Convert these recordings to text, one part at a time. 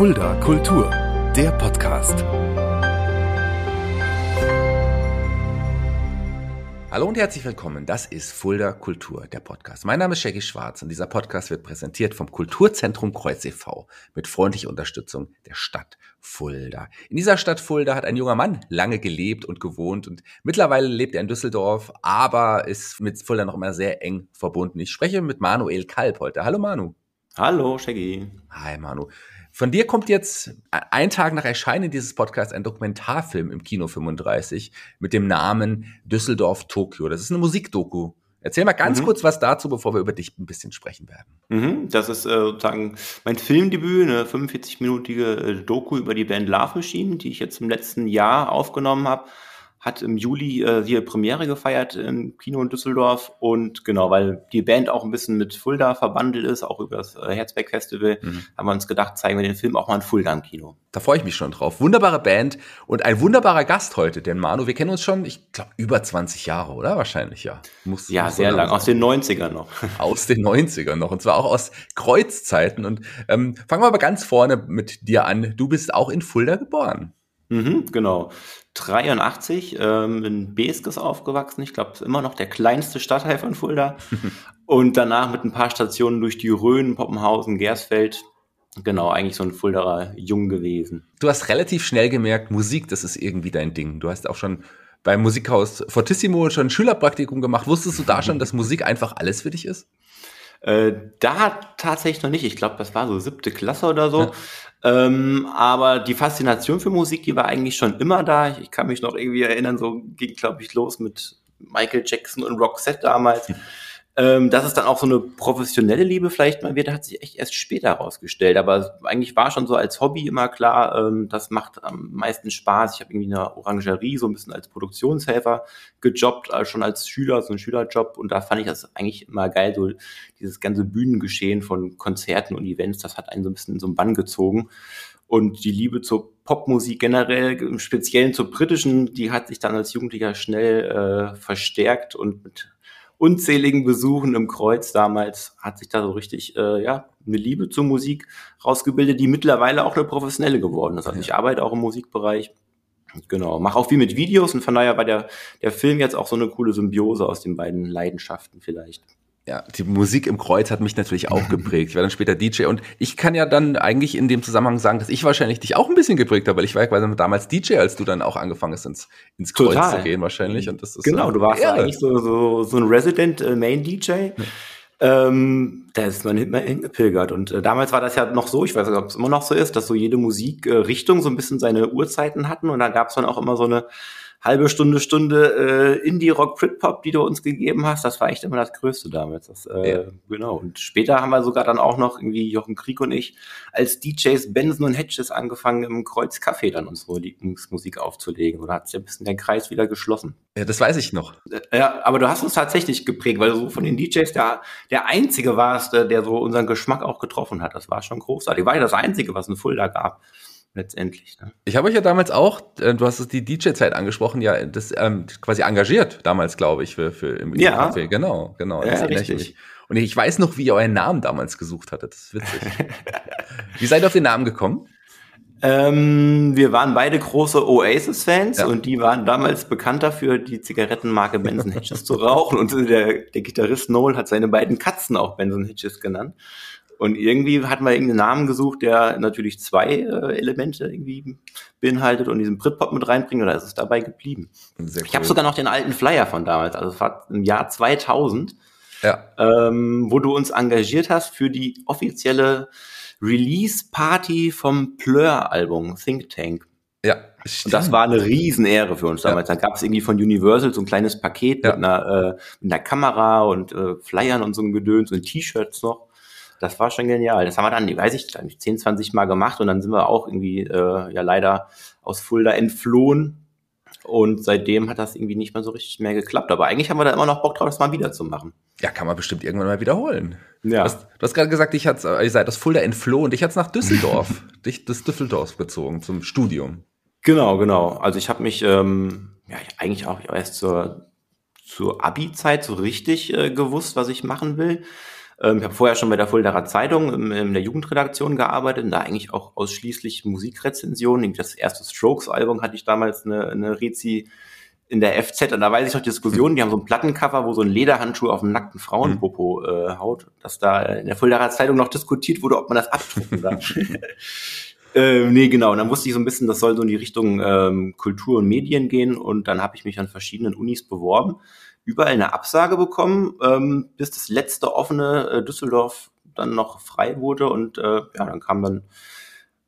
Fulda Kultur, der Podcast. Hallo und herzlich willkommen. Das ist Fulda Kultur, der Podcast. Mein Name ist Shaggy Schwarz und dieser Podcast wird präsentiert vom Kulturzentrum Kreuz e.V. mit freundlicher Unterstützung der Stadt Fulda. In dieser Stadt Fulda hat ein junger Mann lange gelebt und gewohnt und mittlerweile lebt er in Düsseldorf, aber ist mit Fulda noch immer sehr eng verbunden. Ich spreche mit Manuel Kalb heute. Hallo Manu. Hallo Shaggy. Hi Manu. Von dir kommt jetzt ein Tag nach Erscheinen dieses Podcasts ein Dokumentarfilm im Kino 35 mit dem Namen Düsseldorf Tokio. Das ist eine Musikdoku. Erzähl mal ganz mhm. kurz was dazu, bevor wir über dich ein bisschen sprechen werden. Mhm, das ist äh, sozusagen mein Filmdebüt, eine 45-minütige äh, Doku über die Band Love Machine, die ich jetzt im letzten Jahr aufgenommen habe hat im Juli äh, hier Premiere gefeiert im Kino in Düsseldorf und genau, weil die Band auch ein bisschen mit Fulda verbandelt ist, auch über das äh, Herzberg Festival, mhm. haben wir uns gedacht, zeigen wir den Film auch mal in Fulda im Kino. Da freue ich mich schon drauf. Wunderbare Band und ein wunderbarer Gast heute, denn Manu, wir kennen uns schon, ich glaube, über 20 Jahre, oder? Wahrscheinlich, ja. Muss, ja, muss sehr lang, aus den 90ern noch. Aus den 90ern noch und zwar auch aus Kreuzzeiten und ähm, fangen wir aber ganz vorne mit dir an. Du bist auch in Fulda geboren. Mhm, genau. 83 ähm, in Beskes aufgewachsen. Ich glaube, immer noch der kleinste Stadtteil von Fulda. und danach mit ein paar Stationen durch die Rhön, Poppenhausen, Gersfeld. Genau, eigentlich so ein Fulderer Jung gewesen. Du hast relativ schnell gemerkt, Musik, das ist irgendwie dein Ding. Du hast auch schon beim Musikhaus Fortissimo schon ein Schülerpraktikum gemacht. Wusstest du da schon, dass Musik einfach alles für dich ist? Äh, da tatsächlich noch nicht. Ich glaube, das war so siebte Klasse oder so. Ja. Ähm, aber die Faszination für Musik, die war eigentlich schon immer da. Ich, ich kann mich noch irgendwie erinnern, so ging, glaube ich, los mit Michael Jackson und Roxette damals. Ähm, dass es dann auch so eine professionelle Liebe vielleicht mal wird, hat sich echt erst später herausgestellt. Aber eigentlich war schon so als Hobby immer klar, ähm, das macht am meisten Spaß. Ich habe irgendwie eine Orangerie so ein bisschen als Produktionshelfer gejobbt, also schon als Schüler, so ein Schülerjob. Und da fand ich das eigentlich immer geil, so dieses ganze Bühnengeschehen von Konzerten und Events, das hat einen so ein bisschen in so einen Bann gezogen. Und die Liebe zur Popmusik generell, im Speziellen zur britischen, die hat sich dann als Jugendlicher schnell äh, verstärkt und mit unzähligen Besuchen im Kreuz damals hat sich da so richtig äh, ja eine Liebe zur Musik rausgebildet, die mittlerweile auch eine professionelle geworden ist. Also ich arbeite auch im Musikbereich. Genau, mache auch viel mit Videos und von daher war der, der Film jetzt auch so eine coole Symbiose aus den beiden Leidenschaften vielleicht ja, die Musik im Kreuz hat mich natürlich auch geprägt. Ich war dann später DJ und ich kann ja dann eigentlich in dem Zusammenhang sagen, dass ich wahrscheinlich dich auch ein bisschen geprägt habe, weil ich war ja quasi damals DJ, als du dann auch angefangen hast, ins, ins Kreuz Total. zu gehen wahrscheinlich. Und das ist genau, du warst ja eigentlich so, so, so ein Resident äh, Main DJ. Ja. Ähm, da ist man immer hingepilgert. Und äh, damals war das ja noch so, ich weiß nicht, ob es immer noch so ist, dass so jede Musikrichtung äh, so ein bisschen seine Uhrzeiten hatten. Und da gab es dann auch immer so eine halbe Stunde, Stunde äh, Indie-Rock, Britpop, die du uns gegeben hast, das war echt immer das Größte damals. Das, äh, ja. Genau. Und später haben wir sogar dann auch noch irgendwie Jochen Krieg und ich als DJs Benson und Hedges angefangen, im Kreuz Café dann unsere Lieblingsmusik aufzulegen. Oder hat sich ein bisschen der Kreis wieder geschlossen. Ja, das weiß ich noch. Äh, ja, aber du hast uns tatsächlich geprägt, weil du so von den DJs der, der Einzige warst, der, der so unseren Geschmack auch getroffen hat. Das war schon großartig. War ja das Einzige, was ein Fulda gab letztendlich. Ne? Ich habe euch ja damals auch, äh, du hast es die DJ-Zeit angesprochen, ja, das ähm, quasi engagiert damals, glaube ich, für, für im ja. Café. Genau, genau. Ja, richtig. Und ich weiß noch, wie ihr euren Namen damals gesucht hattet. Das ist witzig. wie seid ihr auf den Namen gekommen? Ähm, wir waren beide große Oasis-Fans ja. und die waren damals bekannt dafür, die Zigarettenmarke Benson Hedges zu rauchen. Und der, der Gitarrist Noel hat seine beiden Katzen auch Benson Hedges genannt. Und irgendwie hat man irgendeinen Namen gesucht, der natürlich zwei äh, Elemente irgendwie beinhaltet und diesen Britpop mit reinbringt, und da ist es dabei geblieben. Sehr ich habe sogar noch den alten Flyer von damals, also es war im Jahr 2000, ja. ähm, wo du uns engagiert hast für die offizielle Release-Party vom Plur-Album Think Tank. Ja. Stimmt. Und das war eine Riesenehre für uns damals. Ja. Dann gab es irgendwie von Universal so ein kleines Paket ja. mit, einer, äh, mit einer Kamera und äh, Flyern und so ein Gedöns und T-Shirts noch das war schon genial. Das haben wir dann, weiß ich, 10, 20 Mal gemacht und dann sind wir auch irgendwie äh, ja leider aus Fulda entflohen. Und seitdem hat das irgendwie nicht mehr so richtig mehr geklappt. Aber eigentlich haben wir da immer noch Bock drauf, das mal wieder zu machen. Ja, kann man bestimmt irgendwann mal wiederholen. Ja. Du hast, hast gerade gesagt, ich hat's, ihr seid aus Fulda entflohen und ich hatte nach Düsseldorf, dich das Düsseldorf gezogen zum Studium. Genau, genau. Also ich habe mich ähm, ja eigentlich auch erst zur, zur Abi-Zeit so richtig äh, gewusst, was ich machen will. Ähm, ich habe vorher schon bei der Fuldaer Zeitung in, in der Jugendredaktion gearbeitet und da eigentlich auch ausschließlich Musikrezensionen. Das erste Strokes-Album hatte ich damals eine, eine Rezi in der FZ und da weiß ich noch die Diskussion, die haben so ein Plattencover, wo so ein Lederhandschuh auf dem nackten Frauenpopo äh, haut, dass da in der Fuldaer Zeitung noch diskutiert wurde, ob man das abdrucken darf. äh, nee, genau. Und dann wusste ich so ein bisschen, das soll so in die Richtung ähm, Kultur und Medien gehen und dann habe ich mich an verschiedenen Unis beworben, überall eine Absage bekommen, ähm, bis das letzte offene äh, Düsseldorf dann noch frei wurde und äh, ja, dann kam dann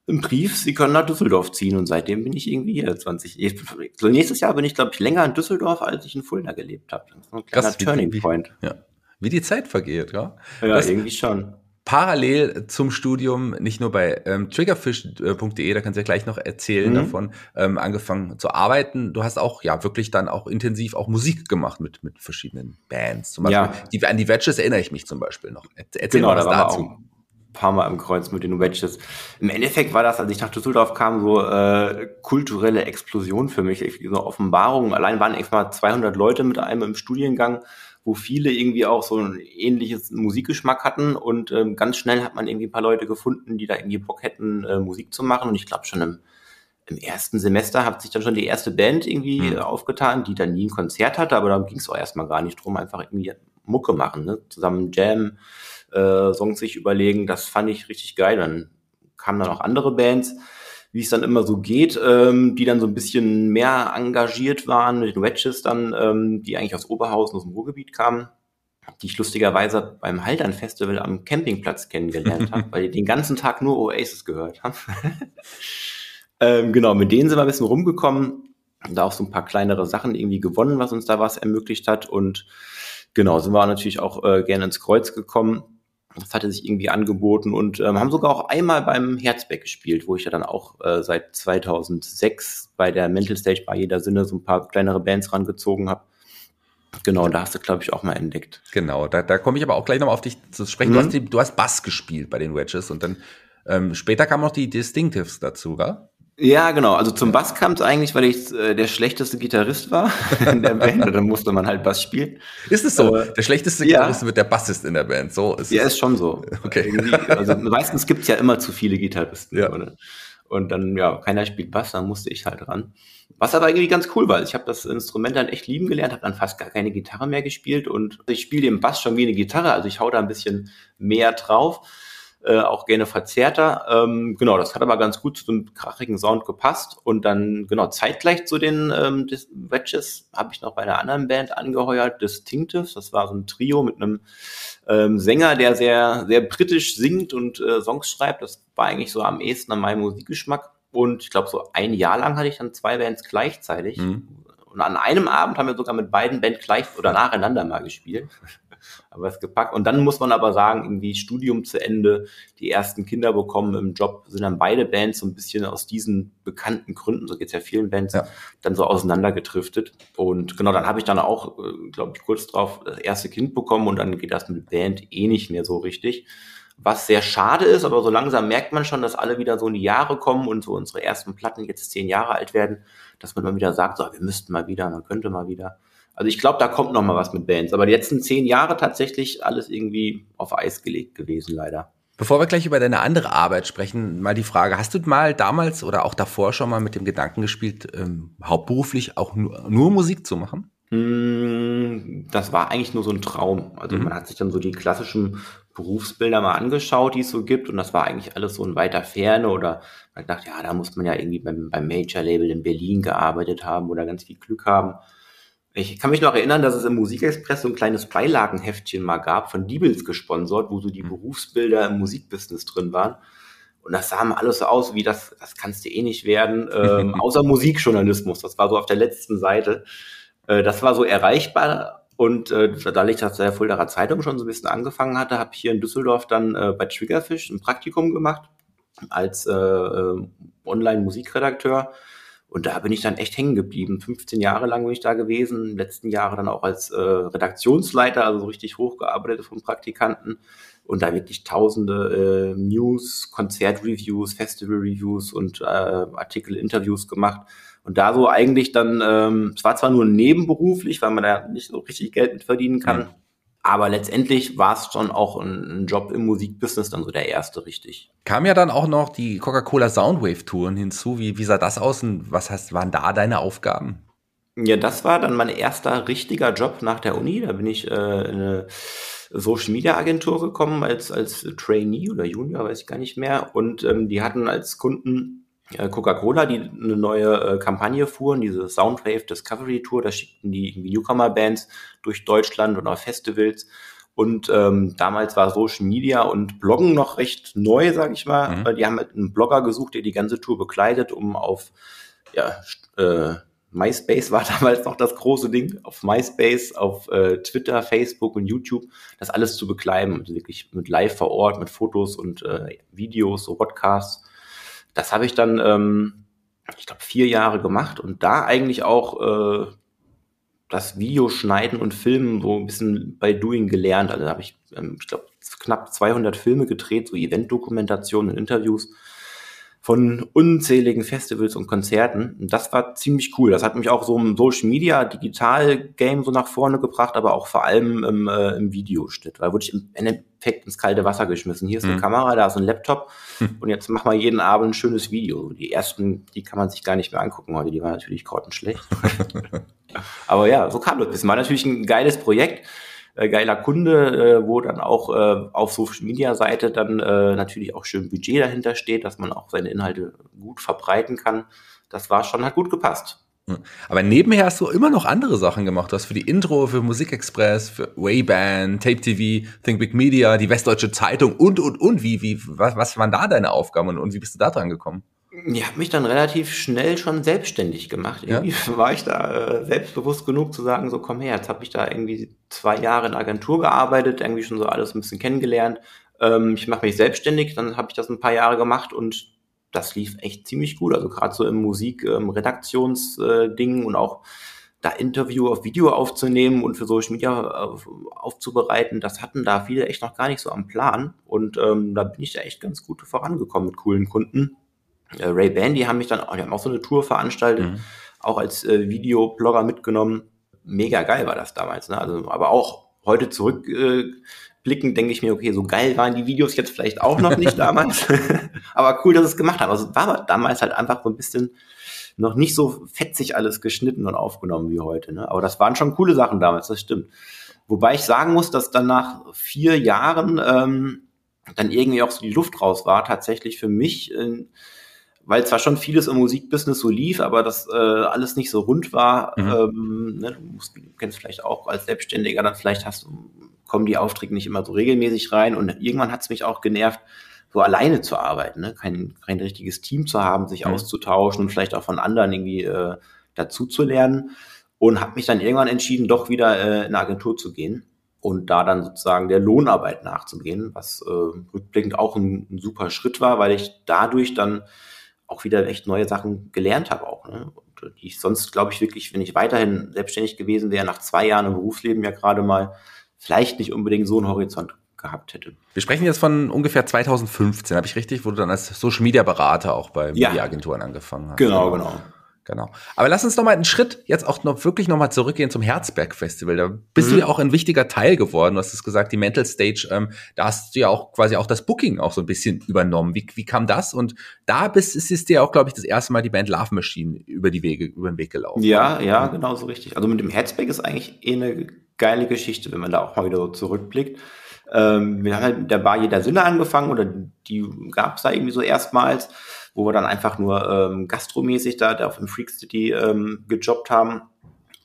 im Brief, Sie können nach Düsseldorf ziehen und seitdem bin ich irgendwie hier 20. So nächstes Jahr bin ich, glaube ich, länger in Düsseldorf, als ich in Fulda gelebt habe. Das ist ein kleiner Krass, wie- Turning wie- Point. Ja. Wie die Zeit vergeht, ja. Ja, Das- irgendwie schon. Parallel zum Studium, nicht nur bei ähm, triggerfish.de, da kannst du ja gleich noch erzählen Mhm. davon, ähm, angefangen zu arbeiten. Du hast auch, ja, wirklich dann auch intensiv auch Musik gemacht mit, mit verschiedenen Bands. Zum Beispiel, Ja. die, an die Wedges erinnere ich mich zum Beispiel noch. Erzähl Genau, mal da was wir dazu. auch ein paar Mal im Kreuz mit den Wedges. Im Endeffekt war das, als ich nach Düsseldorf kam, so äh, kulturelle Explosion für mich, so Offenbarung. Allein waren etwa 200 Leute mit einem im Studiengang, wo viele irgendwie auch so ein ähnliches Musikgeschmack hatten und ähm, ganz schnell hat man irgendwie ein paar Leute gefunden, die da irgendwie Bock hätten, äh, Musik zu machen und ich glaube schon im im ersten Semester hat sich dann schon die erste Band irgendwie Mhm. aufgetan, die dann nie ein Konzert hatte, aber darum ging es auch erstmal gar nicht drum, einfach irgendwie Mucke machen, ne? zusammen Jam, äh, Songs sich überlegen, das fand ich richtig geil. Dann kamen dann auch andere Bands, wie es dann immer so geht, ähm, die dann so ein bisschen mehr engagiert waren, mit den Wedges dann, ähm, die eigentlich aus Oberhausen, aus dem Ruhrgebiet kamen, die ich lustigerweise beim Haltern Festival am Campingplatz kennengelernt habe, weil die den ganzen Tag nur Oasis gehört haben. ähm, genau, mit denen sind wir ein bisschen rumgekommen, haben da auch so ein paar kleinere Sachen irgendwie gewonnen, was uns da was ermöglicht hat und genau, sind wir natürlich auch äh, gerne ins Kreuz gekommen. Das hatte sich irgendwie angeboten und ähm, haben sogar auch einmal beim Herzberg gespielt, wo ich ja dann auch äh, seit 2006 bei der Mental Stage bei jeder Sinne so ein paar kleinere Bands rangezogen habe. Genau, da hast du, glaube ich, auch mal entdeckt. Genau, da, da komme ich aber auch gleich nochmal auf dich zu sprechen. Mhm. Du, hast die, du hast Bass gespielt bei den Wedges und dann ähm, später kamen noch die Distinctives dazu, gell? Ja, genau. Also zum Bass kam es eigentlich, weil ich äh, der schlechteste Gitarrist war in der Band. Und dann musste man halt Bass spielen. Ist es so? Aber- der schlechteste ja. Gitarrist wird der Bassist in der Band. So ist Ja, es. ist schon so. Okay. Irgendwie, also meistens gibt's ja immer zu viele Gitarristen. Ja. Oder? Und dann, ja, keiner spielt Bass, dann musste ich halt ran. Was aber irgendwie ganz cool war. Ich habe das Instrument dann echt lieben gelernt, habe dann fast gar keine Gitarre mehr gespielt und ich spiele den Bass schon wie eine Gitarre, also ich hau da ein bisschen mehr drauf, äh, auch gerne verzerrter. Ähm, genau, das hat aber ganz gut zu dem krachigen Sound gepasst und dann, genau, zeitgleich zu den ähm, Dis- Wedges habe ich noch bei einer anderen Band angeheuert, Distinctives. Das war so ein Trio mit einem ähm, Sänger, der sehr, sehr britisch singt und äh, Songs schreibt. Das war eigentlich so am ehesten an meinem Musikgeschmack. Und ich glaube, so ein Jahr lang hatte ich dann zwei Bands gleichzeitig. Mhm. Und an einem Abend haben wir sogar mit beiden Bands gleich oder nacheinander mal gespielt. Aber es gepackt. Und dann muss man aber sagen, irgendwie Studium zu Ende, die ersten Kinder bekommen im Job, sind dann beide Bands so ein bisschen aus diesen bekannten Gründen, so geht's ja vielen Bands, Ja. dann so auseinandergedriftet. Und genau, dann habe ich dann auch, glaube ich, kurz drauf das erste Kind bekommen und dann geht das mit Band eh nicht mehr so richtig. Was sehr schade ist, aber so langsam merkt man schon, dass alle wieder so in die Jahre kommen und so unsere ersten Platten jetzt zehn Jahre alt werden, dass man mal wieder sagt, so, wir müssten mal wieder, man könnte mal wieder. Also ich glaube, da kommt noch mal was mit Bands. Aber die letzten zehn Jahre tatsächlich alles irgendwie auf Eis gelegt gewesen, leider. Bevor wir gleich über deine andere Arbeit sprechen, mal die Frage, hast du mal damals oder auch davor schon mal mit dem Gedanken gespielt, ähm, hauptberuflich auch nur, nur Musik zu machen? Hm, Das war eigentlich nur so ein Traum. Also Mhm. man hat sich dann so die klassischen Berufsbilder mal angeschaut, die es so gibt. Und das war eigentlich alles so in weiter Ferne. Oder man hat gedacht, ja, da muss man ja irgendwie beim, beim Major-Label in Berlin gearbeitet haben oder ganz viel Glück haben. Ich kann mich noch erinnern, dass es im Musikexpress so ein kleines Beilagenheftchen mal gab, von Diebels gesponsert, wo so die Mhm. Berufsbilder im Musikbusiness drin waren. Und das sah mal alles so aus, wie das, das kannst du eh nicht werden, ähm, außer Musikjournalismus. Das war so auf der letzten Seite. Äh, das war so erreichbar. Und äh, da ich das der Fuldaer Zeitung schon so ein bisschen angefangen hatte, habe ich hier in Düsseldorf dann äh, bei Triggerfish ein Praktikum gemacht als äh, äh, Online-Musikredakteur. Und da bin ich dann echt hängen geblieben. 15 Jahre lang bin ich da gewesen, letzten Jahre dann auch als äh, Redaktionsleiter, also so richtig hochgearbeitet von Praktikanten und da wirklich tausende äh, News, Konzertreviews, Festival-Reviews und äh, Artikel-Interviews gemacht. Und da so eigentlich dann, ähm, es war zwar nur nebenberuflich, weil man da nicht so richtig Geld mit verdienen kann. Aber letztendlich war es schon auch ein, ein, Job im Musikbusiness, dann so der erste richtig. Kam ja dann auch noch die Coca-Cola Soundwave-Touren hinzu. Wie, wie sah das aus und was heißt, waren da deine Aufgaben? Ja, das war dann mein erster richtiger Job nach der Uni. Da bin ich äh, in eine Social Media Agentur gekommen als, als Trainee oder Junior, weiß ich gar nicht mehr. Und ähm, die hatten als Kunden Coca-Cola, die eine neue äh, Kampagne fuhren, diese Soundwave Discovery Tour, da schickten die irgendwie Newcomer-Bands durch Deutschland und auf Festivals. Und ähm, damals war Social Media und Bloggen noch recht neu, sag ich mal. Mhm. Die haben halt einen Blogger gesucht, der die ganze Tour bekleidet, um auf ja, äh, MySpace war damals noch das große Ding, auf MySpace, auf äh, Twitter, Facebook und YouTube, das alles zu bekleiden, also wirklich mit live vor Ort, mit Fotos und äh, Videos, so Podcasts das habe ich dann, ähm, ich glaube, vier Jahre gemacht und da eigentlich auch äh, das Videoschneiden und Filmen so ein bisschen bei Doing gelernt. Also da habe ich, ähm, ich glaube, knapp 200 Filme gedreht, so Eventdokumentationen und Interviews von unzähligen Festivals und Konzerten. Und das war ziemlich cool. Das hat mich auch so im Social Media, Digital Game so nach vorne gebracht, aber auch vor allem im, äh, im Videoschnitt. Weil wurde ich im Endeffekt ins kalte Wasser geschmissen. Hier ist eine mhm. Kamera, da ist ein Laptop mhm. und jetzt mach mal jeden Abend ein schönes Video. Die ersten, die kann man sich gar nicht mehr angucken heute, die waren natürlich grottenschlecht. aber ja, so kam das. Das war natürlich ein geiles Projekt äh, geiler Kunde, äh, wo dann auch äh, auf Social Media Seite dann äh, natürlich auch schön Budget dahinter steht, dass man auch seine Inhalte gut verbreiten kann. Das war schon, hat gut gepasst. Aber nebenher hast du immer noch andere Sachen gemacht. Du hast für die Intro, für Musikexpress, für Wayband, Tape TV, Think Big Media, die Westdeutsche Zeitung und, und, und. Wie, wie, was, was waren da deine Aufgaben und, und wie bist du da dran gekommen? Ich habe mich dann relativ schnell schon selbstständig gemacht. Irgendwie ja? war ich da äh, selbstbewusst genug zu sagen, so komm her, jetzt habe ich da irgendwie zwei Jahre in Agentur gearbeitet, irgendwie schon so alles ein bisschen kennengelernt. Ähm, ich mache mich selbstständig, dann habe ich das ein paar Jahre gemacht und das lief echt ziemlich gut. Also gerade so im Musik-Redaktionsding ähm, und auch da Interview auf Video aufzunehmen und für Social Media auf, aufzubereiten, das hatten da viele echt noch gar nicht so am Plan. Und ähm, da bin ich da echt ganz gut vorangekommen mit coolen Kunden äh, Ray Ban, die haben mich dann, die haben auch so eine Tour veranstaltet, mhm. auch als äh, Videoblogger mitgenommen. Mega geil war das damals, ne? Also, aber auch heute zurückblickend äh, denke ich mir, okay, so geil waren die Videos jetzt vielleicht auch noch nicht damals. aber cool, dass es gemacht haben. Also war damals halt einfach so ein bisschen noch nicht so fetzig alles geschnitten und aufgenommen wie heute. Ne? Aber das waren schon coole Sachen damals, das stimmt. Wobei ich sagen muss, dass dann nach vier Jahren ähm, dann irgendwie auch so die Luft raus war, tatsächlich für mich. Äh, weil zwar schon vieles im Musikbusiness so lief, aber das äh, alles nicht so rund war. Mhm. Ähm, ne, du, musst, du kennst vielleicht auch als Selbstständiger, dann vielleicht hast du, kommen die Aufträge nicht immer so regelmäßig rein und irgendwann hat es mich auch genervt, so alleine zu arbeiten, ne? kein, kein richtiges Team zu haben, sich mhm. auszutauschen und vielleicht auch von anderen irgendwie äh, dazu zu lernen und habe mich dann irgendwann entschieden, doch wieder äh, in eine Agentur zu gehen und da dann sozusagen der Lohnarbeit nachzugehen, was äh, rückblickend auch ein, ein super Schritt war, weil ich dadurch dann auch wieder echt neue Sachen gelernt habe auch. Ne? Und die ich sonst, glaube ich, wirklich, wenn ich weiterhin selbstständig gewesen wäre, nach zwei Jahren im Berufsleben ja gerade mal, vielleicht nicht unbedingt so einen Horizont gehabt hätte. Wir sprechen jetzt von ungefähr 2015, habe ich richtig, wo du dann als Social Media Berater auch bei ja. Mediaagenturen angefangen hast. Genau, genau. Genau. Aber lass uns noch mal einen Schritt jetzt auch noch wirklich noch mal zurückgehen zum Herzberg Festival. Da bist mhm. du ja auch ein wichtiger Teil geworden. Du hast es gesagt, die Mental Stage, ähm, da hast du ja auch quasi auch das Booking auch so ein bisschen übernommen. Wie, wie kam das? Und da bist, ist es dir auch, glaube ich, das erste Mal die Band Love Machine über die Wege, über den Weg gelaufen. Ja, ja, genau so richtig. Also mit dem Herzberg ist eigentlich eh eine geile Geschichte, wenn man da auch mal wieder so zurückblickt. Ähm, wir haben halt mit der Bar jeder Sinne angefangen oder die gab es da irgendwie so erstmals wo wir dann einfach nur ähm, gastromäßig da, da auf dem Freak City ähm, gejobbt haben.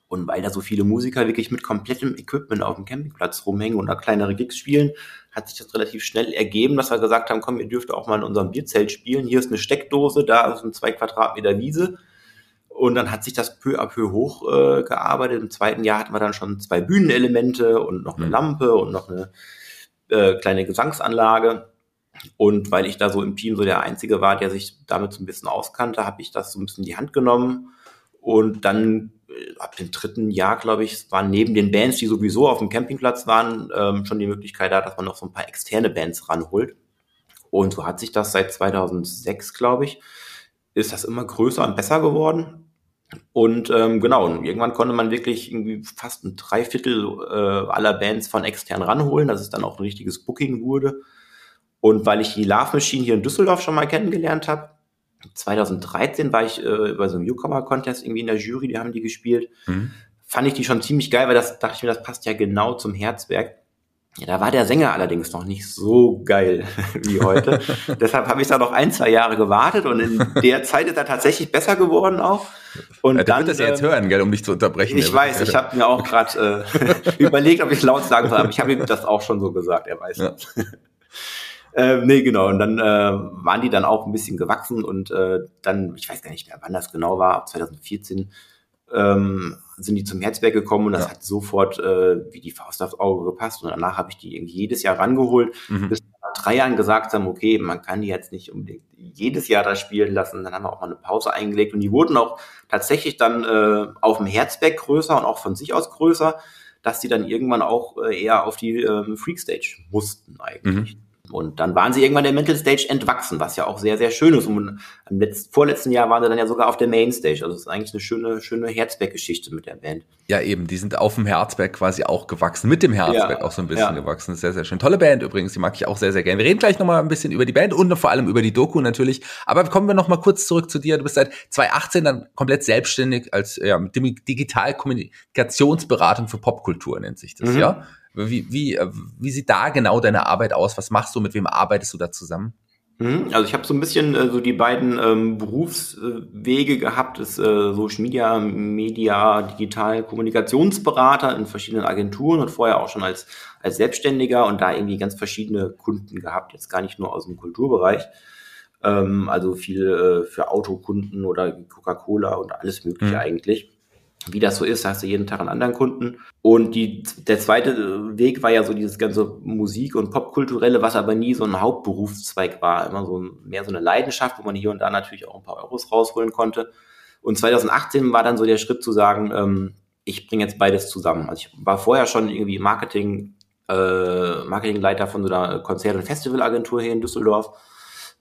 Und weil da so viele Musiker wirklich mit komplettem Equipment auf dem Campingplatz rumhängen und da kleinere Gigs spielen, hat sich das relativ schnell ergeben, dass wir gesagt haben, komm, ihr dürft auch mal in unserem Bierzelt spielen. Hier ist eine Steckdose, da sind zwei Quadratmeter Wiese. Und dann hat sich das peu à peu hochgearbeitet. Äh, Im zweiten Jahr hatten wir dann schon zwei Bühnenelemente und noch eine mhm. Lampe und noch eine äh, kleine Gesangsanlage. Und weil ich da so im Team so der Einzige war, der sich damit so ein bisschen auskannte, habe ich das so ein bisschen in die Hand genommen. Und dann äh, ab dem dritten Jahr, glaube ich, waren neben den Bands, die sowieso auf dem Campingplatz waren, ähm, schon die Möglichkeit da, dass man noch so ein paar externe Bands ranholt. Und so hat sich das seit 2006, glaube ich, ist das immer größer und besser geworden. Und ähm, genau, und irgendwann konnte man wirklich irgendwie fast ein Dreiviertel äh, aller Bands von extern ranholen, dass es dann auch ein richtiges Booking wurde. Und weil ich die Love Machine hier in Düsseldorf schon mal kennengelernt habe, 2013 war ich äh, über so einen Newcomer-Contest irgendwie in der Jury, die haben die gespielt. Mhm. Fand ich die schon ziemlich geil, weil das dachte ich mir, das passt ja genau zum Herzwerk. Ja, da war der Sänger allerdings noch nicht so geil wie heute. Deshalb habe ich da noch ein, zwei Jahre gewartet und in der Zeit ist er tatsächlich besser geworden auch. Und ja, dann wird das jetzt äh, hören, gell, um dich zu unterbrechen. Ich weiß, ich habe mir auch gerade äh, überlegt, ob ich laut sagen soll, aber ich habe ihm das auch schon so gesagt, er weiß ja. Das. äh, nee, genau. Und dann äh, waren die dann auch ein bisschen gewachsen und äh, dann, ich weiß gar nicht mehr, wann das genau war, ab 2014, ähm, sind die zum Herzberg gekommen und das ja. hat sofort äh, wie die Faust aufs Auge gepasst. Und danach habe ich die irgendwie jedes Jahr rangeholt, mhm. bis wir nach drei Jahren gesagt haben, okay, man kann die jetzt nicht unbedingt jedes Jahr da spielen lassen. Dann haben wir auch mal eine Pause eingelegt und die wurden auch tatsächlich dann äh, auf dem Herzberg größer und auch von sich aus größer, dass die dann irgendwann auch äh, eher auf die äh, Freakstage mussten eigentlich. Mhm. Und dann waren sie irgendwann der Mental Stage entwachsen, was ja auch sehr, sehr schön ist. Und im letzten, vorletzten Jahr waren sie dann ja sogar auf der Main Stage. Also es ist eigentlich eine schöne, schöne Herzberg-Geschichte mit der Band. Ja, eben, die sind auf dem Herzberg quasi auch gewachsen, mit dem Herzberg ja, auch so ein bisschen ja. gewachsen. Sehr, sehr schön. Tolle Band übrigens, die mag ich auch sehr, sehr gerne. Wir reden gleich nochmal ein bisschen über die Band und vor allem über die Doku natürlich. Aber kommen wir nochmal kurz zurück zu dir. Du bist seit 2018 dann komplett selbstständig als ja, Digitalkommunikationsberatung für Popkultur nennt sich das, mhm. ja? Wie, wie, äh, wie sieht da genau deine Arbeit aus? Was machst du? Mit wem arbeitest du da zusammen? Mhm. Also ich habe so ein bisschen äh, so die beiden ähm, Berufswege gehabt, ist äh, Social Media, Media, Digital Kommunikationsberater in verschiedenen Agenturen und vorher auch schon als, als Selbstständiger und da irgendwie ganz verschiedene Kunden gehabt, jetzt gar nicht nur aus dem Kulturbereich. Ähm, also viel äh, für Autokunden oder Coca-Cola und alles mögliche mhm. eigentlich wie das so ist, hast du jeden Tag einen anderen Kunden. Und die, der zweite Weg war ja so dieses ganze Musik- und Popkulturelle, was aber nie so ein Hauptberufszweig war. Immer so mehr so eine Leidenschaft, wo man hier und da natürlich auch ein paar Euros rausholen konnte. Und 2018 war dann so der Schritt zu sagen, ähm, ich bringe jetzt beides zusammen. Also ich war vorher schon irgendwie Marketing, äh, Marketingleiter von so einer Konzert- und Festivalagentur hier in Düsseldorf.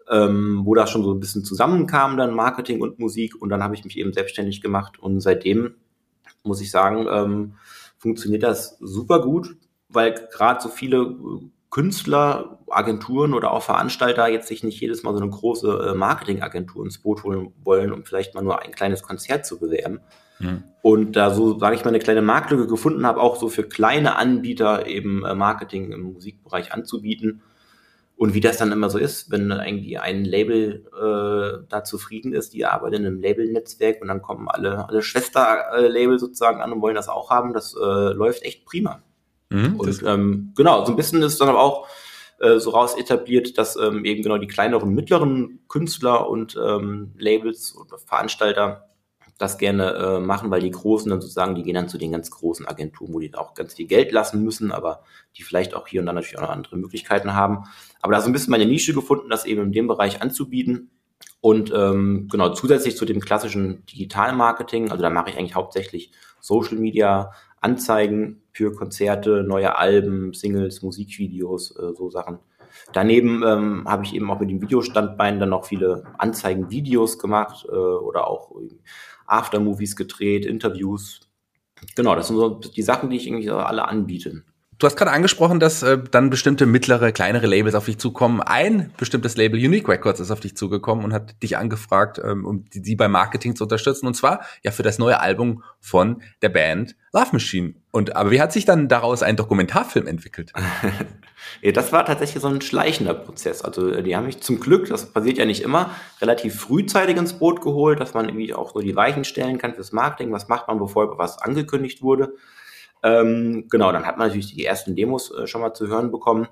Ähm, wo das schon so ein bisschen zusammenkam, dann Marketing und Musik. Und dann habe ich mich eben selbstständig gemacht und seitdem muss ich sagen, ähm, funktioniert das super gut, weil gerade so viele äh, Künstler, Agenturen oder auch Veranstalter jetzt sich nicht jedes Mal so eine große äh, Marketingagentur ins Boot holen wollen, um vielleicht mal nur ein kleines Konzert zu bewerben. Mhm. Und da so, sage ich mal, eine kleine Marktlücke gefunden habe, auch so für kleine Anbieter eben äh, Marketing im Musikbereich anzubieten und wie das dann immer so ist, wenn irgendwie ein Label äh, da zufrieden ist, die arbeiten in einem Label-Netzwerk und dann kommen alle, alle Schwester-Label sozusagen an und wollen das auch haben, das äh, läuft echt prima. Mhm, und ähm, genau, so ein bisschen ist dann aber auch äh, so raus etabliert, dass ähm, eben genau die kleineren, mittleren Künstler und ähm, Labels und Veranstalter das gerne äh, machen, weil die Großen dann sozusagen, die gehen dann zu den ganz großen Agenturen, wo die auch ganz viel Geld lassen müssen, aber die vielleicht auch hier und da natürlich auch noch andere Möglichkeiten haben. Aber da so ein bisschen meine Nische gefunden, das eben in dem Bereich anzubieten. Und ähm, genau, zusätzlich zu dem klassischen Digitalmarketing, also da mache ich eigentlich hauptsächlich Social Media, Anzeigen für Konzerte, neue Alben, Singles, Musikvideos, äh, so Sachen. Daneben ähm, habe ich eben auch mit dem Videostandbein dann noch viele Anzeigenvideos gemacht äh, oder auch Aftermovies gedreht, Interviews. Genau, das sind so die Sachen, die ich irgendwie alle anbiete. Du hast gerade angesprochen, dass äh, dann bestimmte mittlere, kleinere Labels auf dich zukommen. Ein bestimmtes Label, Unique Records, ist auf dich zugekommen und hat dich angefragt, ähm, um die, die beim Marketing zu unterstützen. Und zwar ja für das neue Album von der Band Love Machine. Und aber wie hat sich dann daraus ein Dokumentarfilm entwickelt? ja, das war tatsächlich so ein schleichender Prozess. Also äh, die haben mich zum Glück, das passiert ja nicht immer, relativ frühzeitig ins Boot geholt, dass man irgendwie auch so die Weichen stellen kann fürs Marketing. Was macht man, bevor was angekündigt wurde? Ähm, genau, dann hat man natürlich die ersten Demos äh, schon mal zu hören bekommen.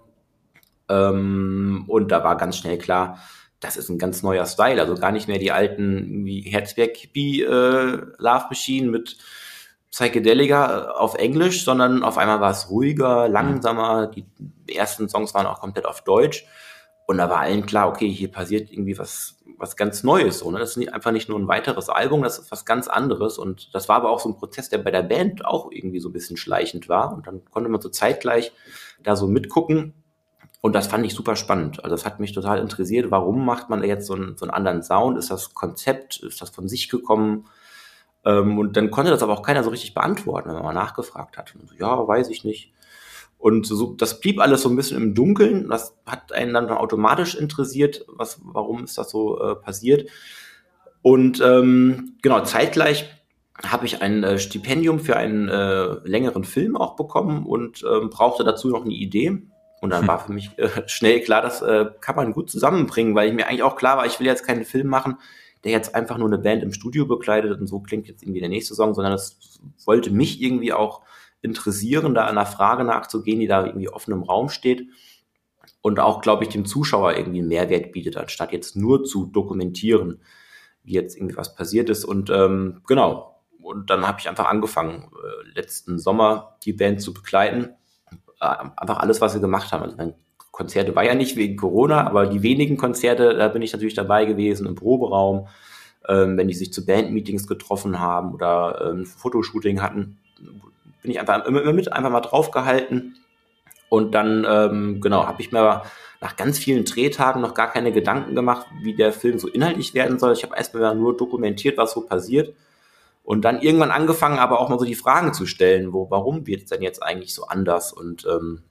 Ähm, und da war ganz schnell klar, das ist ein ganz neuer Style. Also gar nicht mehr die alten Herzberg Hippie äh, Love Machine mit Psychedelika äh, auf Englisch, sondern auf einmal war es ruhiger, langsamer. Die ersten Songs waren auch komplett auf Deutsch. Und da war allen klar, okay, hier passiert irgendwie was, was ganz Neues. So, ne? Das ist nicht, einfach nicht nur ein weiteres Album, das ist was ganz anderes. Und das war aber auch so ein Prozess, der bei der Band auch irgendwie so ein bisschen schleichend war. Und dann konnte man so zeitgleich da so mitgucken. Und das fand ich super spannend. Also das hat mich total interessiert. Warum macht man jetzt so einen, so einen anderen Sound? Ist das Konzept? Ist das von sich gekommen? Ähm, und dann konnte das aber auch keiner so richtig beantworten, wenn man mal nachgefragt hat. So, ja, weiß ich nicht. Und so, das blieb alles so ein bisschen im Dunkeln. Das hat einen dann automatisch interessiert, was, warum ist das so äh, passiert. Und ähm, genau, zeitgleich habe ich ein äh, Stipendium für einen äh, längeren Film auch bekommen und ähm, brauchte dazu noch eine Idee. Und dann hm. war für mich äh, schnell klar, das äh, kann man gut zusammenbringen, weil ich mir eigentlich auch klar war, ich will jetzt keinen Film machen, der jetzt einfach nur eine Band im Studio begleitet und so klingt jetzt irgendwie der nächste Song, sondern es wollte mich irgendwie auch interessieren, da einer Frage nachzugehen, die da irgendwie offen im Raum steht und auch, glaube ich, dem Zuschauer irgendwie einen Mehrwert bietet, anstatt jetzt nur zu dokumentieren, wie jetzt irgendwie was passiert ist. Und ähm, genau, und dann habe ich einfach angefangen, äh, letzten Sommer die Band zu begleiten. Äh, einfach alles, was wir gemacht haben. Also Konzerte war ja nicht wegen Corona, aber die wenigen Konzerte, da bin ich natürlich dabei gewesen im Proberaum, ähm, wenn die sich zu Bandmeetings getroffen haben oder ähm, Fotoshooting hatten, bin ich einfach immer, mit, einfach mal draufgehalten. Und dann, ähm, genau, habe ich mir nach ganz vielen Drehtagen noch gar keine Gedanken gemacht, wie der Film so inhaltlich werden soll. Ich habe erstmal nur dokumentiert, was so passiert. Und dann irgendwann angefangen, aber auch mal so die Fragen zu stellen, wo, warum wird es denn jetzt eigentlich so anders? Und ähm,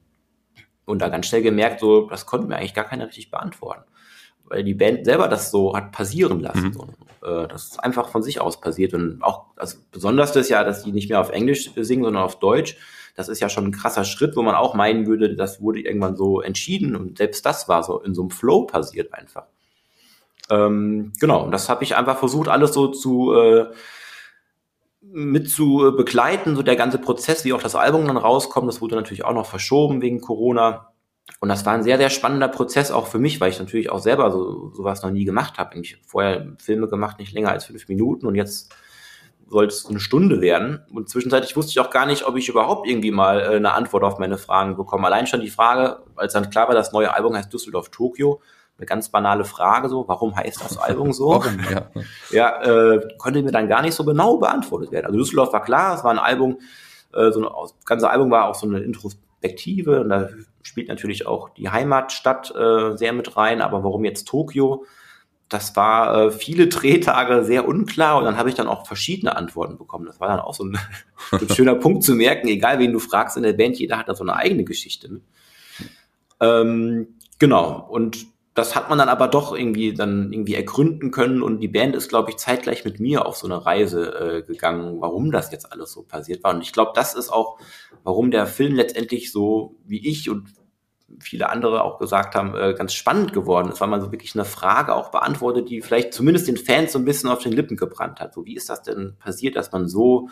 und da ganz schnell gemerkt, so, das konnte mir eigentlich gar keiner richtig beantworten. Weil die Band selber das so hat passieren lassen. Mhm. So. Äh, das ist einfach von sich aus passiert. Und auch, also besonders das ja, dass die nicht mehr auf Englisch singen, sondern auf Deutsch. Das ist ja schon ein krasser Schritt, wo man auch meinen würde, das wurde irgendwann so entschieden. Und selbst das war so in so einem Flow passiert einfach. Ähm, genau, und das habe ich einfach versucht, alles so zu äh, mit zu begleiten, so der ganze Prozess, wie auch das Album dann rauskommt. Das wurde natürlich auch noch verschoben wegen Corona. Und das war ein sehr, sehr spannender Prozess auch für mich, weil ich natürlich auch selber so sowas noch nie gemacht habe. Ich vorher Filme gemacht, nicht länger als fünf Minuten und jetzt sollte es eine Stunde werden. Und zwischenzeitlich wusste ich auch gar nicht, ob ich überhaupt irgendwie mal äh, eine Antwort auf meine Fragen bekomme. Allein schon die Frage, als dann klar war, das neue Album heißt Düsseldorf Tokio, eine ganz banale Frage so, warum heißt das Album so? warum, ja, ja äh, konnte mir dann gar nicht so genau beantwortet werden. Also Düsseldorf war klar, es war ein Album, äh, so eine, das ganze Album war auch so eine Introspektive und da spielt natürlich auch die Heimatstadt äh, sehr mit rein, aber warum jetzt Tokio? Das war äh, viele Drehtage sehr unklar und dann habe ich dann auch verschiedene Antworten bekommen. Das war dann auch so ein, ein schöner Punkt zu merken, egal wen du fragst in der Band, jeder hat da so eine eigene Geschichte. Ne? Ähm, genau, und das hat man dann aber doch irgendwie dann irgendwie ergründen können und die Band ist, glaube ich, zeitgleich mit mir auf so eine Reise äh, gegangen, warum das jetzt alles so passiert war. Und ich glaube, das ist auch, warum der Film letztendlich so, wie ich und viele andere auch gesagt haben, äh, ganz spannend geworden ist, weil man so wirklich eine Frage auch beantwortet, die vielleicht zumindest den Fans so ein bisschen auf den Lippen gebrannt hat. So, wie ist das denn passiert, dass man so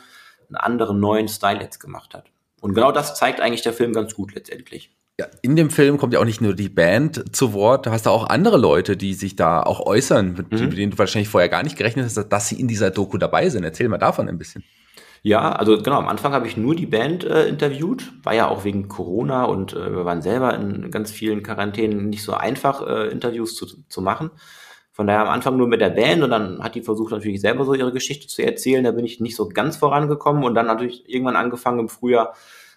einen anderen neuen Style jetzt gemacht hat? Und genau das zeigt eigentlich der Film ganz gut letztendlich. Ja, in dem Film kommt ja auch nicht nur die Band zu Wort, du hast da auch andere Leute, die sich da auch äußern, mit, mhm. mit denen du wahrscheinlich vorher gar nicht gerechnet hast, dass sie in dieser Doku dabei sind. Erzähl mal davon ein bisschen. Ja, also genau, am Anfang habe ich nur die Band äh, interviewt, war ja auch wegen Corona und äh, wir waren selber in ganz vielen Quarantänen nicht so einfach, äh, Interviews zu, zu machen. Von daher am Anfang nur mit der Band und dann hat die versucht natürlich selber so ihre Geschichte zu erzählen. Da bin ich nicht so ganz vorangekommen und dann natürlich irgendwann angefangen im Frühjahr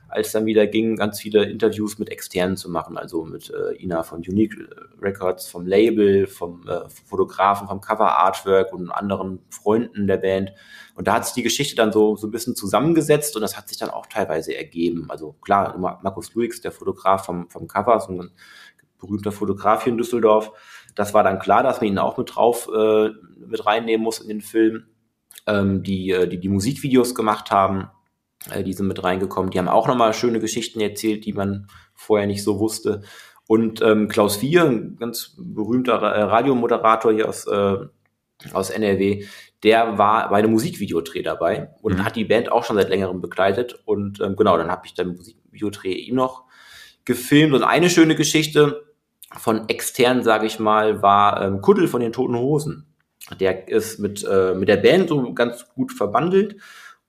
als dann wieder ging, ganz viele Interviews mit Externen zu machen, also mit äh, Ina von Unique Records, vom Label, vom äh, Fotografen, vom Cover Artwork und anderen Freunden der Band. Und da hat sich die Geschichte dann so, so ein bisschen zusammengesetzt und das hat sich dann auch teilweise ergeben. Also klar, Markus Luix, der Fotograf vom, vom Cover, so ein berühmter Fotograf hier in Düsseldorf, das war dann klar, dass man ihn auch mit drauf äh, mit reinnehmen muss in den Film. Ähm, die, äh, die die Musikvideos gemacht haben, äh, die sind mit reingekommen. Die haben auch nochmal schöne Geschichten erzählt, die man vorher nicht so wusste. Und ähm, Klaus Vier, ein ganz berühmter äh, Radiomoderator hier aus, äh, aus NRW, der war bei einem Musikvideodreh dabei und mhm. hat die Band auch schon seit längerem begleitet. Und ähm, genau, dann habe ich dann Musikvideodreh ihm noch gefilmt. Und eine schöne Geschichte von extern, sage ich mal, war ähm, Kuddel von den Toten Hosen. Der ist mit, äh, mit der Band so ganz gut verbandelt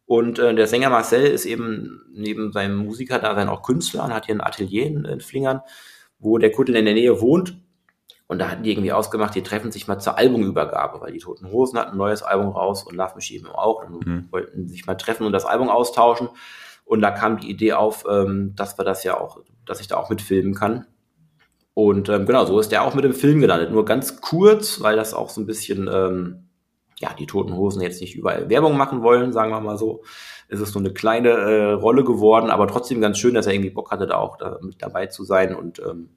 und äh, der Sänger Marcel ist eben neben seinem Musikerdasein auch Künstler und hat hier ein Atelier in, in Flingern, wo der Kuttel in der Nähe wohnt. Und da hatten die irgendwie ausgemacht, die treffen sich mal zur Albumübergabe, weil die Toten Hosen hatten ein neues Album raus und Love Machine auch. Und mhm. wollten sich mal treffen und das Album austauschen. Und da kam die Idee auf, ähm, dass wir das ja auch, dass ich da auch mitfilmen kann. Und ähm, genau, so ist der auch mit dem Film gelandet. Nur ganz kurz, weil das auch so ein bisschen ähm, ja, die Toten Hosen jetzt nicht überall Werbung machen wollen, sagen wir mal so. Es ist so eine kleine äh, Rolle geworden, aber trotzdem ganz schön, dass er irgendwie Bock hatte, da auch da mit dabei zu sein. Und ähm,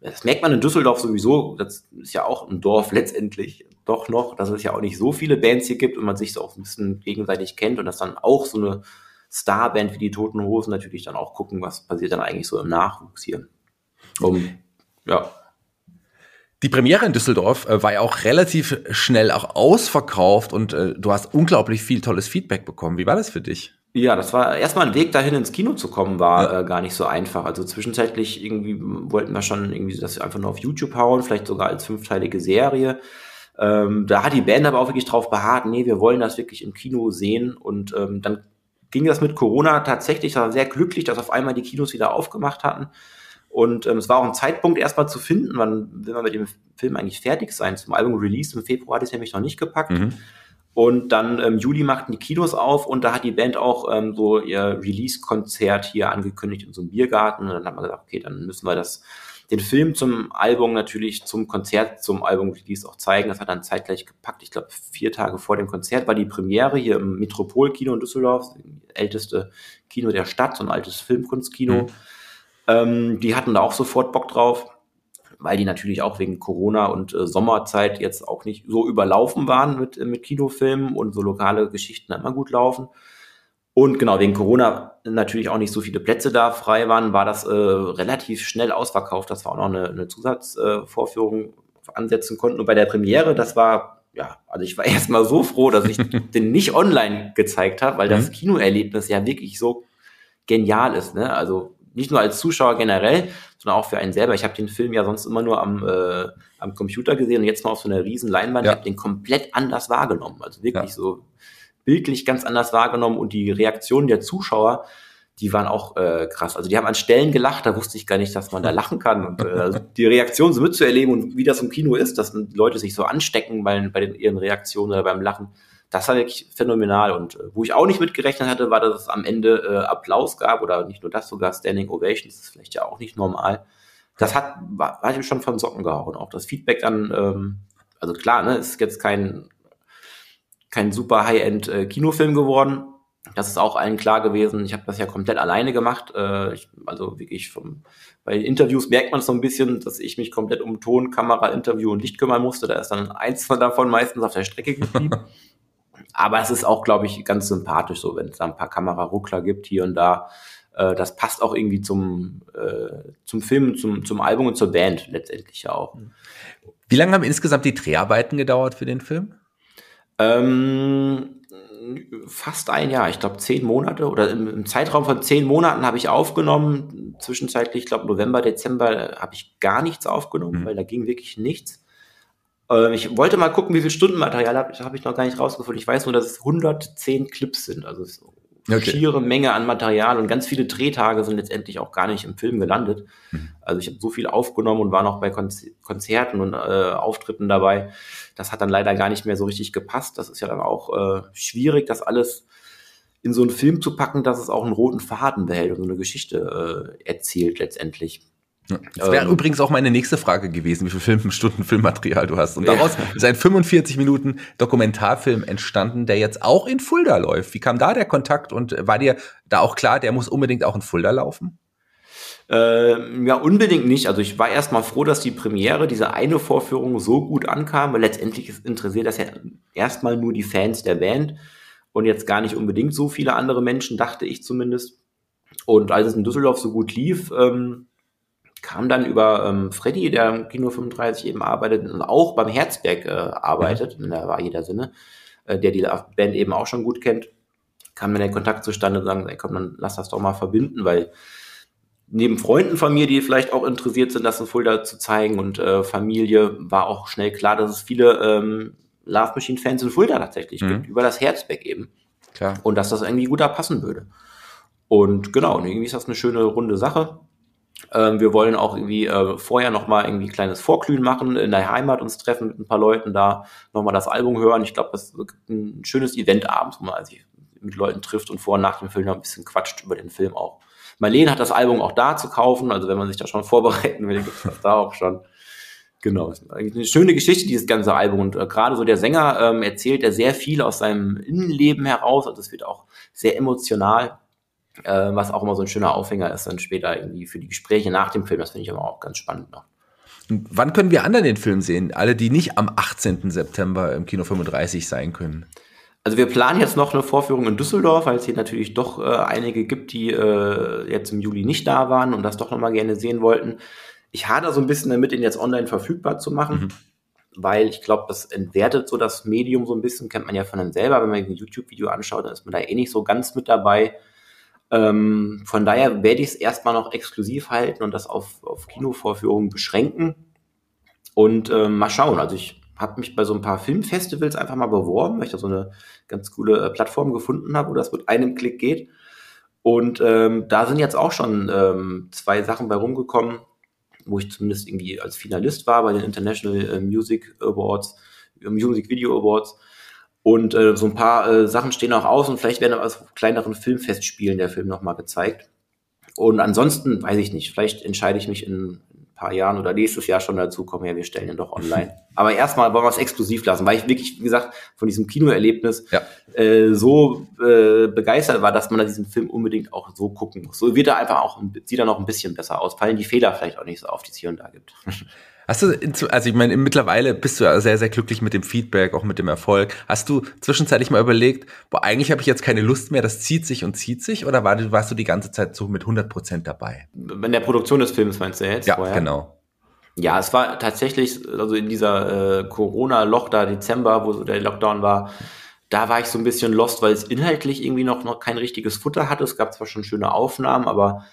das merkt man in Düsseldorf sowieso. Das ist ja auch ein Dorf letztendlich doch noch, dass es ja auch nicht so viele Bands hier gibt und man sich so auch ein bisschen gegenseitig kennt und dass dann auch so eine Starband wie die Toten Hosen natürlich dann auch gucken, was passiert dann eigentlich so im Nachwuchs hier. Um, ja, die Premiere in Düsseldorf äh, war ja auch relativ schnell auch ausverkauft und äh, du hast unglaublich viel tolles Feedback bekommen. Wie war das für dich? Ja, das war erstmal ein Weg dahin ins Kino zu kommen, war ja. äh, gar nicht so einfach. Also zwischenzeitlich irgendwie wollten wir schon irgendwie das einfach nur auf YouTube hauen, vielleicht sogar als fünfteilige Serie. Ähm, da hat die Band aber auch wirklich drauf beharrt, nee, wir wollen das wirklich im Kino sehen. Und ähm, dann ging das mit Corona tatsächlich, war sehr glücklich, dass auf einmal die Kinos wieder aufgemacht hatten. Und ähm, es war auch ein Zeitpunkt erstmal zu finden, wann will man mit dem Film eigentlich fertig sein. Zum Album Release im Februar hatte ich es nämlich noch nicht gepackt. Mhm. Und dann im ähm, Juli machten die Kinos auf und da hat die Band auch ähm, so ihr Release-Konzert hier angekündigt in so einem Biergarten. Und dann hat man gesagt, okay, dann müssen wir das, den Film zum Album natürlich zum Konzert, zum Album-Release auch zeigen. Das hat dann zeitgleich gepackt. Ich glaube, vier Tage vor dem Konzert war die Premiere hier im Metropol-Kino in Düsseldorf, das älteste Kino der Stadt, so ein altes Filmkunstkino. Mhm. Ähm, die hatten da auch sofort Bock drauf, weil die natürlich auch wegen Corona und äh, Sommerzeit jetzt auch nicht so überlaufen waren mit, äh, mit Kinofilmen und so lokale Geschichten immer gut laufen. Und genau, wegen Corona natürlich auch nicht so viele Plätze da frei waren, war das äh, relativ schnell ausverkauft, dass wir auch noch eine, eine Zusatzvorführung äh, ansetzen konnten. Und bei der Premiere, das war, ja, also ich war erstmal so froh, dass ich den nicht online gezeigt habe, weil das mhm. Kinoerlebnis ja wirklich so genial ist. Ne? Also nicht nur als Zuschauer generell, sondern auch für einen selber. Ich habe den Film ja sonst immer nur am, äh, am Computer gesehen und jetzt mal auf so einer riesen Leinwand. Ja. Ich habe den komplett anders wahrgenommen. Also wirklich ja. so bildlich ganz anders wahrgenommen und die Reaktionen der Zuschauer, die waren auch äh, krass. Also die haben an Stellen gelacht, da wusste ich gar nicht, dass man da lachen kann. Und äh, also die Reaktion so mitzuerleben und wie das im Kino ist, dass die Leute sich so anstecken bei, bei den, ihren Reaktionen oder beim Lachen, das war wirklich phänomenal. Und äh, wo ich auch nicht mitgerechnet hatte, war, dass es am Ende äh, Applaus gab oder nicht nur das, sogar Standing Ovations. Das ist vielleicht ja auch nicht normal. Das hat, war, war ich schon von Socken gehauen. Auch das Feedback dann, ähm, also klar, ne, ist jetzt kein, kein super High-End äh, geworden. Das ist auch allen klar gewesen. Ich habe das ja komplett alleine gemacht. Äh, ich, also wirklich vom, bei Interviews merkt man es so ein bisschen, dass ich mich komplett um Ton, Kamera, Interview und Licht kümmern musste. Da ist dann eins davon meistens auf der Strecke geblieben. Aber es ist auch, glaube ich, ganz sympathisch so, wenn es da ein paar Kameraruckler gibt hier und da. Äh, das passt auch irgendwie zum, äh, zum Film, zum, zum Album und zur Band letztendlich ja auch. Wie lange haben insgesamt die Dreharbeiten gedauert für den Film? Ähm, fast ein Jahr, ich glaube zehn Monate oder im, im, Zeitraum von zehn Monaten habe ich aufgenommen. Zwischenzeitlich, ich glaube November, Dezember habe ich gar nichts aufgenommen, mhm. weil da ging wirklich nichts. Ähm, ich wollte mal gucken, wie viel Stundenmaterial habe hab ich noch gar nicht rausgefunden. Ich weiß nur, dass es 110 Clips sind. Also es ist eine okay. schiere Menge an Material und ganz viele Drehtage sind letztendlich auch gar nicht im Film gelandet. Mhm. Also ich habe so viel aufgenommen und war noch bei Konzerten und äh, Auftritten dabei. Das hat dann leider gar nicht mehr so richtig gepasst. Das ist ja dann auch äh, schwierig, das alles in so einen Film zu packen, dass es auch einen roten Faden behält und so eine Geschichte äh, erzählt letztendlich. Das wäre ähm, übrigens auch meine nächste Frage gewesen, wie viel Filmstunden Filmmaterial du hast. Und daraus ja. ist ein 45 Minuten Dokumentarfilm entstanden, der jetzt auch in Fulda läuft. Wie kam da der Kontakt und war dir da auch klar, der muss unbedingt auch in Fulda laufen? Äh, ja, unbedingt nicht. Also ich war erstmal froh, dass die Premiere, diese eine Vorführung so gut ankam, weil letztendlich interessiert das ja erstmal nur die Fans der Band und jetzt gar nicht unbedingt so viele andere Menschen, dachte ich zumindest. Und als es in Düsseldorf so gut lief, ähm, kam dann über ähm, Freddy, der im Kino 35 eben arbeitet und auch beim Herzberg äh, arbeitet, in der war jeder Sinne, äh, der die Band eben auch schon gut kennt, kam dann der Kontakt zustande und sagen, ey, komm, dann lass das doch mal verbinden, weil neben Freunden von mir, die vielleicht auch interessiert sind, das in Fulda zu zeigen und äh, Familie, war auch schnell klar, dass es viele ähm, Love Machine Fans in Fulda tatsächlich mhm. gibt, über das Herzberg eben. Klar. Und dass das irgendwie gut da passen würde. Und genau, und irgendwie ist das eine schöne runde Sache. Ähm, wir wollen auch irgendwie äh, vorher nochmal irgendwie ein kleines Vorglühen machen, in der Heimat uns treffen mit ein paar Leuten da, nochmal das Album hören. Ich glaube, das ist ein schönes Event abends, wo man sich mit Leuten trifft und vor und nach dem Film noch ein bisschen quatscht über den Film auch. Marlene hat das Album auch da zu kaufen, also wenn man sich da schon vorbereiten will, gibt das da auch schon. Genau, eine schöne Geschichte, dieses ganze Album. Und äh, gerade so der Sänger ähm, erzählt ja sehr viel aus seinem Innenleben heraus. Also es wird auch sehr emotional, äh, was auch immer so ein schöner Aufhänger ist dann später irgendwie für die Gespräche nach dem Film. Das finde ich aber auch ganz spannend noch. Und wann können wir anderen den Film sehen? Alle, die nicht am 18. September im Kino 35 sein können. Also wir planen jetzt noch eine Vorführung in Düsseldorf, weil es hier natürlich doch äh, einige gibt, die äh, jetzt im Juli nicht da waren und das doch nochmal gerne sehen wollten. Ich hader so ein bisschen damit, ihn jetzt online verfügbar zu machen, mhm. weil ich glaube, das entwertet so das Medium so ein bisschen, kennt man ja von einem selber, wenn man ein YouTube-Video anschaut, dann ist man da eh nicht so ganz mit dabei. Ähm, von daher werde ich es erstmal noch exklusiv halten und das auf, auf Kinovorführungen beschränken und ähm, mal schauen. Also ich habe mich bei so ein paar Filmfestivals einfach mal beworben, weil ich da so eine ganz coole äh, Plattform gefunden habe, wo das mit einem Klick geht. Und ähm, da sind jetzt auch schon ähm, zwei Sachen bei rumgekommen, wo ich zumindest irgendwie als Finalist war bei den International äh, Music Awards, äh, Music Video Awards. Und äh, so ein paar äh, Sachen stehen auch aus und vielleicht werden aus kleineren Filmfestspielen der Film nochmal gezeigt. Und ansonsten weiß ich nicht, vielleicht entscheide ich mich in paar Jahren oder nächstes Jahr schon dazu kommen, ja, wir stellen ihn doch online. Aber erstmal wollen wir es exklusiv lassen, weil ich wirklich, wie gesagt, von diesem Kinoerlebnis ja. äh, so äh, begeistert war, dass man diesen Film unbedingt auch so gucken muss. So wird er einfach auch, sieht er noch ein bisschen besser aus, fallen die Fehler vielleicht auch nicht so auf, die es hier und da gibt. Hast du, also ich meine, mittlerweile bist du ja sehr, sehr glücklich mit dem Feedback, auch mit dem Erfolg. Hast du zwischenzeitlich mal überlegt, boah, eigentlich habe ich jetzt keine Lust mehr, das zieht sich und zieht sich, oder war, warst du die ganze Zeit so mit 100 Prozent dabei? In der Produktion des Films meinst du jetzt? Ja, vorher? genau. Ja, es war tatsächlich, also in dieser äh, Corona-Loch da Dezember, wo so der Lockdown war, da war ich so ein bisschen lost, weil es inhaltlich irgendwie noch, noch kein richtiges Futter hatte. Es gab zwar schon schöne Aufnahmen, aber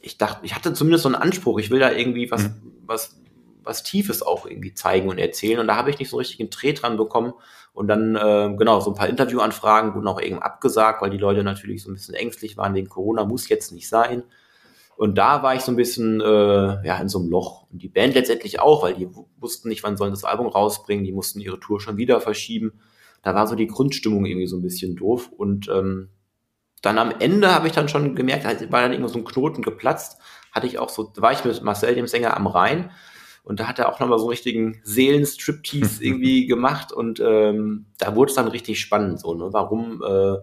ich dachte, ich hatte zumindest so einen Anspruch, ich will da irgendwie was, mhm. was was Tiefes auch irgendwie zeigen und erzählen. Und da habe ich nicht so richtig einen Dreh dran bekommen. Und dann, äh, genau, so ein paar Interviewanfragen wurden auch eben abgesagt, weil die Leute natürlich so ein bisschen ängstlich waren wegen Corona, muss jetzt nicht sein. Und da war ich so ein bisschen äh, ja in so einem Loch. Und die Band letztendlich auch, weil die wussten nicht, wann sollen das Album rausbringen, die mussten ihre Tour schon wieder verschieben. Da war so die Grundstimmung irgendwie so ein bisschen doof. Und ähm, dann am Ende habe ich dann schon gemerkt, war dann irgendwo so ein Knoten geplatzt, hatte ich auch so, war ich mit Marcel, dem Sänger, am Rhein und da hat er auch nochmal so einen richtigen Seelenstriptease irgendwie gemacht und ähm, da wurde es dann richtig spannend so, ne? Warum, äh,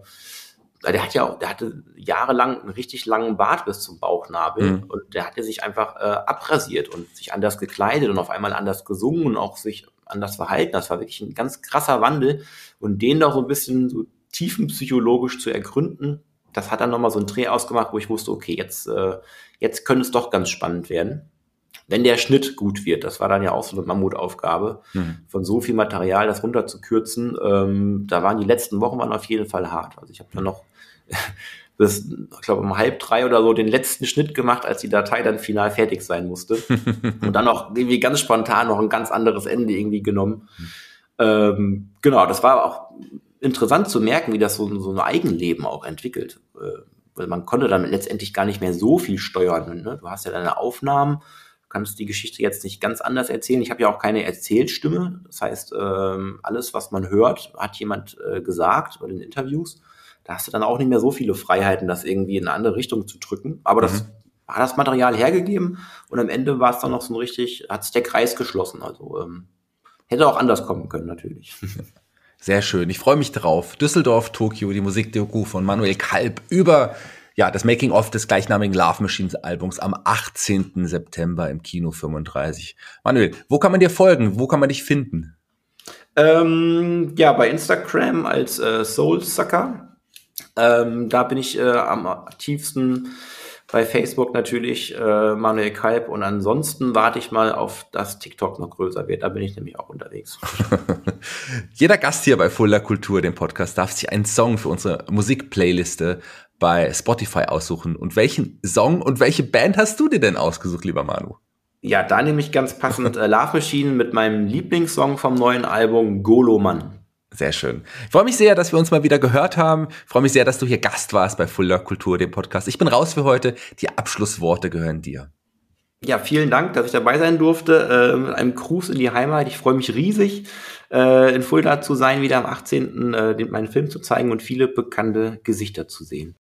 der hat ja auch, der hatte jahrelang einen richtig langen Bart bis zum Bauchnabel mhm. und der hatte sich einfach äh, abrasiert und sich anders gekleidet und auf einmal anders gesungen und auch sich anders verhalten. Das war wirklich ein ganz krasser Wandel und den doch so ein bisschen so tiefenpsychologisch zu ergründen, das hat dann nochmal so einen Dreh ausgemacht, wo ich wusste, okay, jetzt, äh, jetzt könnte es doch ganz spannend werden wenn der Schnitt gut wird, das war dann ja auch so eine Mammutaufgabe, mhm. von so viel Material das runterzukürzen, ähm, da waren die letzten Wochen waren auf jeden Fall hart. Also ich habe dann noch bis, ich glaube, um halb drei oder so den letzten Schnitt gemacht, als die Datei dann final fertig sein musste. und dann noch irgendwie ganz spontan noch ein ganz anderes Ende irgendwie genommen. Mhm. Ähm, genau, das war auch interessant zu merken, wie das so, so ein Eigenleben auch entwickelt. Äh, weil man konnte dann letztendlich gar nicht mehr so viel steuern. Ne? Du hast ja deine Aufnahmen kannst die Geschichte jetzt nicht ganz anders erzählen. Ich habe ja auch keine Erzählstimme. Das heißt, ähm, alles, was man hört, hat jemand äh, gesagt bei den Interviews. Da hast du dann auch nicht mehr so viele Freiheiten, das irgendwie in eine andere Richtung zu drücken. Aber mhm. das hat das Material hergegeben und am Ende war es dann noch so ein richtig, hat sich der Kreis geschlossen. Also ähm, hätte auch anders kommen können, natürlich. Sehr schön. Ich freue mich drauf. Düsseldorf, Tokio, die Musikdoku von Manuel Kalb über ja, das Making-of des gleichnamigen Love Machines Albums am 18. September im Kino 35. Manuel, wo kann man dir folgen? Wo kann man dich finden? Ähm, ja, bei Instagram als äh, Soulsucker. Ähm, da bin ich äh, am aktivsten. Bei Facebook natürlich äh, Manuel Kalb und ansonsten warte ich mal auf, dass TikTok noch größer wird. Da bin ich nämlich auch unterwegs. Jeder Gast hier bei Fuller Kultur, dem Podcast, darf sich einen Song für unsere Musikplayliste bei Spotify aussuchen. Und welchen Song und welche Band hast du dir denn ausgesucht, lieber Manu? Ja, da nehme ich ganz passend äh, Love Machine mit meinem Lieblingssong vom neuen Album Golo Mann. Sehr schön. Ich freue mich sehr, dass wir uns mal wieder gehört haben. Ich freue mich sehr, dass du hier Gast warst bei Fuller Kultur, dem Podcast. Ich bin raus für heute. Die Abschlussworte gehören dir. Ja, vielen Dank, dass ich dabei sein durfte. Äh, mit einem Gruß in die Heimat. Ich freue mich riesig, äh, in Fulda zu sein, wieder am 18. Äh, meinen Film zu zeigen und viele bekannte Gesichter zu sehen.